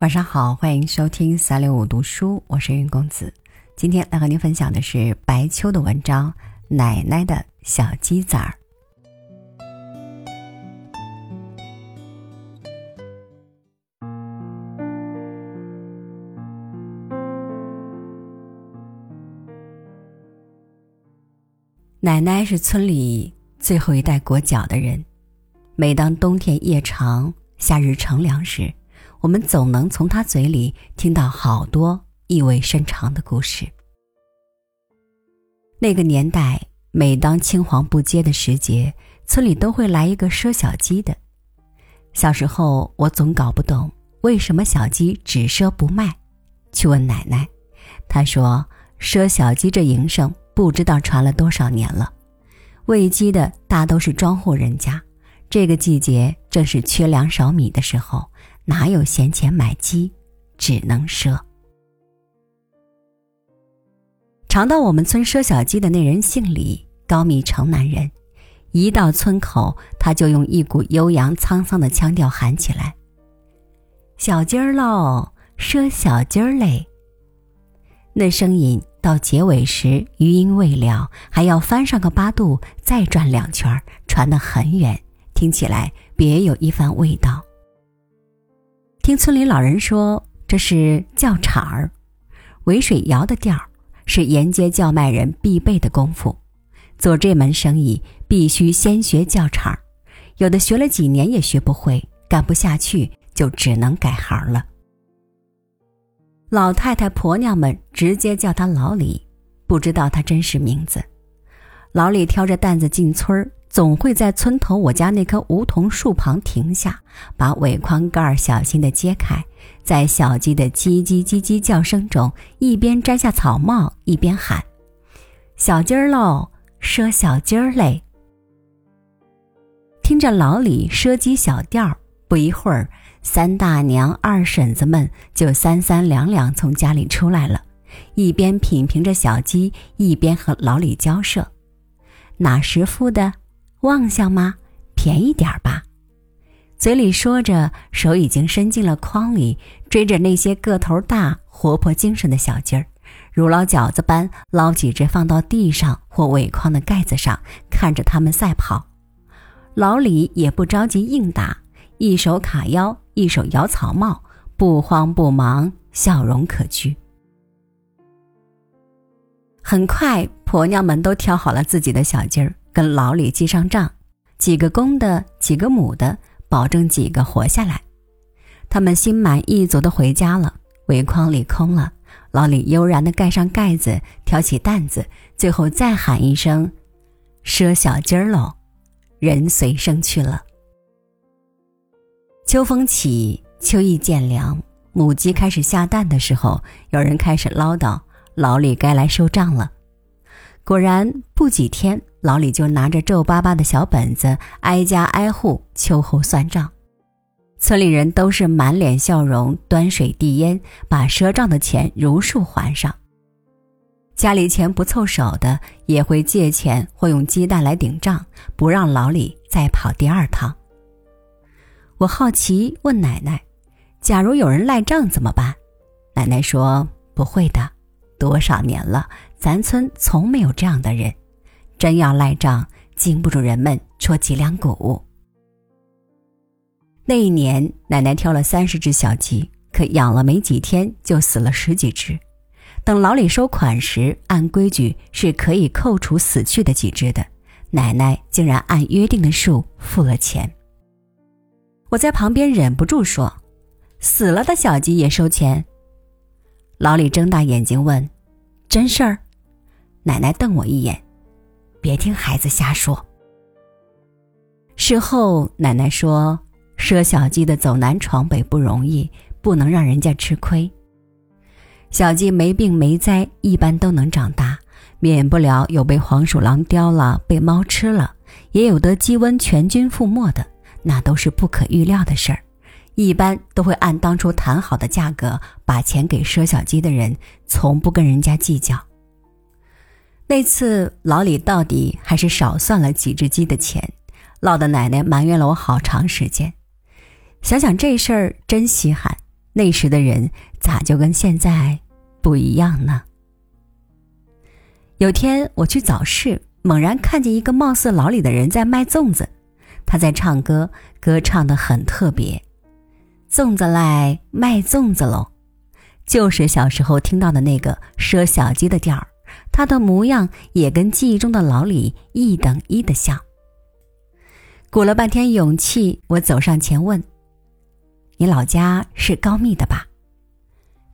晚上好，欢迎收听三六五读书，我是云公子。今天来和您分享的是白秋的文章《奶奶的小鸡仔儿》。奶奶是村里最后一代裹脚的人，每当冬天夜长、夏日乘凉时。我们总能从他嘴里听到好多意味深长的故事。那个年代，每当青黄不接的时节，村里都会来一个赊小鸡的。小时候，我总搞不懂为什么小鸡只赊不卖，去问奶奶，她说：“赊小鸡这营生不知道传了多少年了，喂鸡的大都是庄户人家，这个季节正是缺粮少米的时候。”哪有闲钱买鸡，只能赊。常到我们村赊小鸡的那人姓李，高密城南人。一到村口，他就用一股悠扬沧桑的腔调喊起来：“小鸡儿喽，赊小鸡儿嘞！”那声音到结尾时余音未了，还要翻上个八度，再转两圈，传得很远，听起来别有一番味道。听村里老人说，这是叫场儿，尾水摇的调儿，是沿街叫卖人必备的功夫。做这门生意必须先学叫场儿，有的学了几年也学不会，干不下去就只能改行了。老太太婆娘们直接叫他老李，不知道他真实名字。老李挑着担子进村儿。总会在村头我家那棵梧桐树旁停下，把尾筐盖儿小心地揭开，在小鸡的叽叽叽叽叫声中，一边摘下草帽，一边喊：“小鸡儿喽，赊小鸡儿嘞！”听着老李赊鸡小调，不一会儿，三大娘、二婶子们就三三两两从家里出来了，一边品评着小鸡，一边和老李交涉：“哪时孵的？”旺相吗？便宜点儿吧。嘴里说着，手已经伸进了筐里，追着那些个头大、活泼精神的小鸡儿，如捞饺子般捞几只放到地上或尾筐的盖子上，看着他们赛跑。老李也不着急硬打，一手卡腰，一手摇草帽，不慌不忙，笑容可掬。很快，婆娘们都挑好了自己的小鸡儿。跟老李记上账，几个公的，几个母的，保证几个活下来。他们心满意足的回家了，围筐里空了。老李悠然的盖上盖子，挑起担子，最后再喊一声：“赊小鸡儿喽！”人随声去了。秋风起，秋意渐凉，母鸡开始下蛋的时候，有人开始唠叨：“老李该来收账了。”果然，不几天。老李就拿着皱巴巴的小本子，挨家挨户秋后算账。村里人都是满脸笑容，端水递烟，把赊账的钱如数还上。家里钱不凑手的，也会借钱或用鸡蛋来顶账，不让老李再跑第二趟。我好奇问奶奶：“假如有人赖账怎么办？”奶奶说：“不会的，多少年了，咱村从没有这样的人。”真要赖账，经不住人们戳脊梁骨。那一年，奶奶挑了三十只小鸡，可养了没几天就死了十几只。等老李收款时，按规矩是可以扣除死去的几只的，奶奶竟然按约定的数付了钱。我在旁边忍不住说：“死了的小鸡也收钱？”老李睁大眼睛问：“真事儿？”奶奶瞪我一眼。别听孩子瞎说。事后，奶奶说：“赊小鸡的走南闯北不容易，不能让人家吃亏。小鸡没病没灾，一般都能长大，免不了有被黄鼠狼叼了、被猫吃了，也有得鸡瘟全军覆没的，那都是不可预料的事儿。一般都会按当初谈好的价格把钱给赊小鸡的人，从不跟人家计较。”那次老李到底还是少算了几只鸡的钱，落得奶奶埋怨了我好长时间。想想这事儿真稀罕，那时的人咋就跟现在不一样呢？有天我去早市，猛然看见一个貌似老李的人在卖粽子，他在唱歌，歌唱的很特别。粽子来卖粽子喽，就是小时候听到的那个赊小鸡的调儿，他的模样也跟记忆中的老李一等一的像。鼓了半天勇气，我走上前问：“你老家是高密的吧？”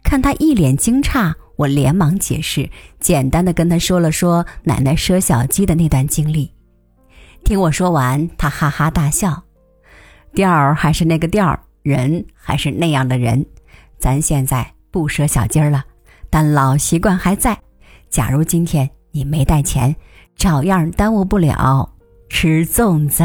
看他一脸惊诧。我连忙解释，简单的跟他说了说奶奶赊小鸡的那段经历。听我说完，他哈哈大笑。调儿还是那个调儿，人还是那样的人。咱现在不赊小鸡儿了，但老习惯还在。假如今天你没带钱，照样耽误不了吃粽子。